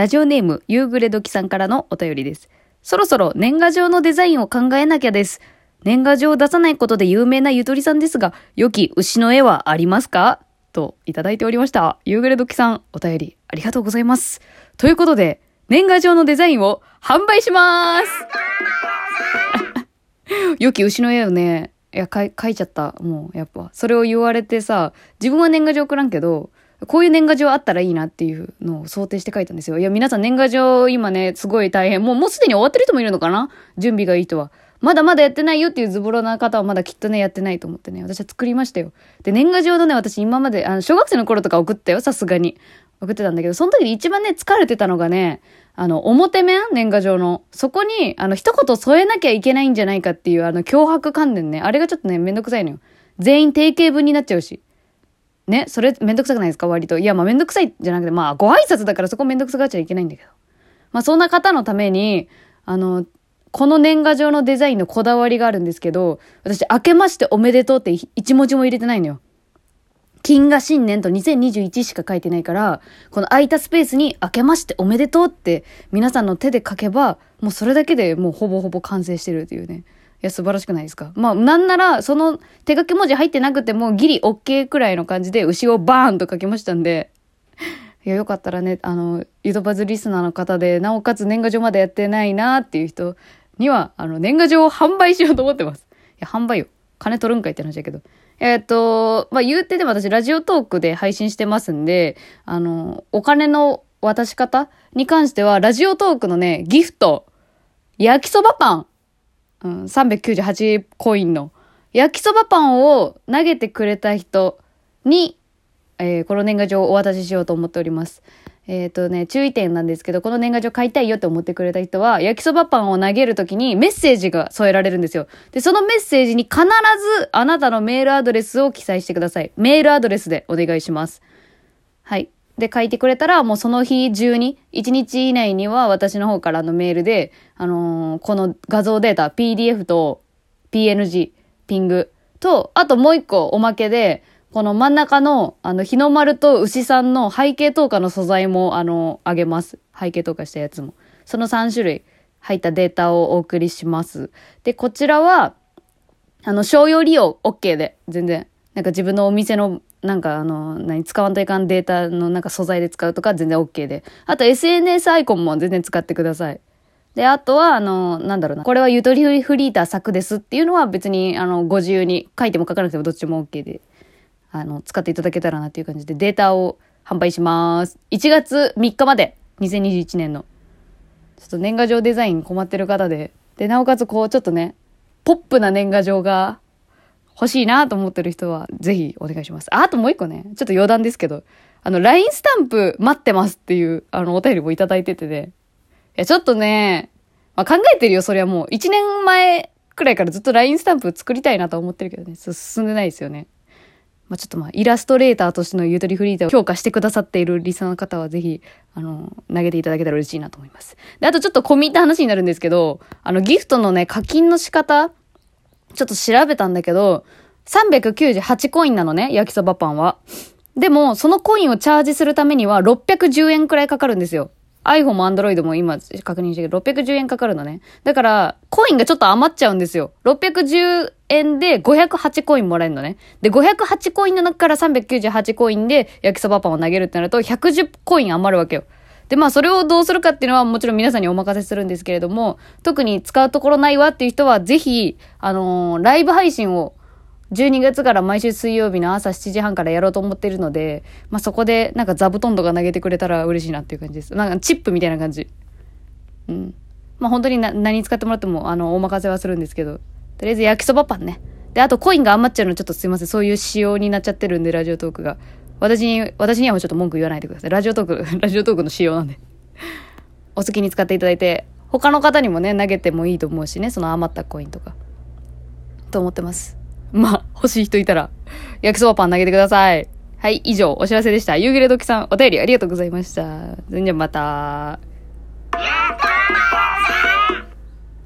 ラジオネーム、夕暮れ時さんからのお便りです。そろそろ年賀状のデザインを考えなきゃです。年賀状を出さないことで有名なゆとりさんですが、良き牛の絵はありますか？といただいておりました。夕暮れ時さん、お便りありがとうございます。ということで、年賀状のデザインを販売します 良き牛の絵をね、いや、かい書いちゃった。もう、やっぱ。それを言われてさ、自分は年賀状送らんけど、こういう年賀状あったらいいなっていうのを想定して書いたんですよ。いや、皆さん年賀状今ね、すごい大変。もう、もうすでに終わってる人もいるのかな？準備がいい人は。まだまだやってないよっていうズボラな方はまだきっとね、やってないと思ってね、私は作りましたよ。で、年賀状のね、私今まで、あの、小学生の頃とか送ったよ、さすがに。送ってたんだけど、その時に一番ね、疲れてたのがね、あの、表面年賀状の。そこに、あの、一言添えなきゃいけないんじゃないかっていう、あの、脅迫観念ね。あれがちょっとね、めんどくさいのよ。全員定型文になっちゃうし。ね、それめんどくさくないですか？割と。いや、まあめんどくさいじゃなくて、まあご挨拶だからそこめんどくさがっちゃいけないんだけど。まあそんな方のために、あの、この年賀状のデザインのこだわりがあるんですけど、私、明けましておめでとうって一文字も入れてないのよ。金が新年と2021しか書いてないから、この空いたスペースに明けましておめでとうって皆さんの手で書けば、もうそれだけでもうほぼほぼ完成してるっていうね。いや、素晴らしくないですか？まあ、なんなら、その手書き文字入ってなくてもギリ OK くらいの感じで牛をバーンと書きましたんで、いや、よかったらね、あの、ゆとばずリスナーの方で、なおかつ年賀状まだやってないなっていう人には、あの、年賀状を販売しようと思ってます。いや、販売よ。金取るんかいって話だけど。えっ、と、まあ、言うてでも私、ラジオトークで配信してますんで、あの、お金の渡し方に関しては、ラジオトークのね、ギフト、焼きそばパン、うん、398コインの、焼きそばパンを投げてくれた人に、えーこの年賀状をお渡ししようと思っております。えっ、とね、注意点なんですけど、この年賀状買いたいよって思ってくれた人は、焼きそばパンを投げるときにメッセージが添えられるんですよ。で、そのメッセージに必ずあなたのメールアドレスを記載してください。メールアドレスでお願いします。はい。で、書いてくれたら、もうその日中に、1日以内には私の方からのメールで、あのーこの画像データ、PDF と PNG、ピングと、あともう一個おまけで、この真ん中の、あの、日の丸と牛さんの背景透過の素材も、あの、あげます。背景透過したやつも。その3種類入ったデータをお送りします。で、こちらは、あの、商用利用 OK で、全然。なんか自分のお店の、なんかあの、何、使わんといかんデータのなんか素材で使うとか全然 OK で。あと SNS アイコンも全然使ってください。で、あとは、あの、なんだろうな。これはゆとりフリーター作ですっていうのは別に、あの、ご自由に書いても書かなくてもどっちも OK で、あの、使っていただけたらなっていう感じでデータを販売します。1月3日まで、2021年の。ちょっと年賀状デザイン困ってる方で、で、なおかつこう、ちょっとね、ポップな年賀状が欲しいなと思ってる人は、ぜひお願いします。ああともう一個ね、ちょっと余談ですけど、あの、LINE スタンプ待ってますっていう、あの、お便りもいただいててね。いや、ちょっとね、まあ、考えてるよ、それはもう。1年前くらいからずっと LINE スタンプ作りたいなと思ってるけどね、進んでないですよね。まあ、ちょっとまあ、イラストレーターとしてのゆとりフリーターを評価してくださっているリスナーの方はぜひ、あの、投げていただけたら嬉しいなと思います。で、あとちょっと込み入った話になるんですけど、あの、ギフトのね、課金の仕方、ちょっと調べたんだけど、398コインなのね、焼きそばパンは。でも、そのコインをチャージするためには610円くらいかかるんですよ。iPhone も Android も今確認してるけど、610円かかるのね。だから、コインがちょっと余っちゃうんですよ。610円で508コインもらえるのね。で、508コインの中から398コインで焼きそばパンを投げるってなると、110コイン余るわけよ。で、まあ、それをどうするかっていうのはもちろん皆さんにお任せするんですけれども、特に使うところないわっていう人は、ぜひ、あのーライブ配信を12月から毎週水曜日の朝7時半からやろうと思ってるので、まあ、そこでなんか座布団とか投げてくれたら嬉しいなっていう感じです。なんかチップみたいな感じ。うん。まあ、本当にな何使ってもらっても、あの、お任せはするんですけど、とりあえず焼きそばパンね。で、あとコインが余っちゃうのちょっとすいません。そういう仕様になっちゃってるんで、ラジオトークが。私に、私にはもうちょっと文句言わないでください。ラジオトーク、ラジオトークの仕様なんで。お好きに使っていただいて、他の方にもね、投げてもいいと思うしね、その余ったコインとか。と思ってます。まあ、欲しい人いたら、焼きそばパン投げてください。はい、以上、お知らせでした。夕暮れ時さん、お便りありがとうございました。それじゃまた。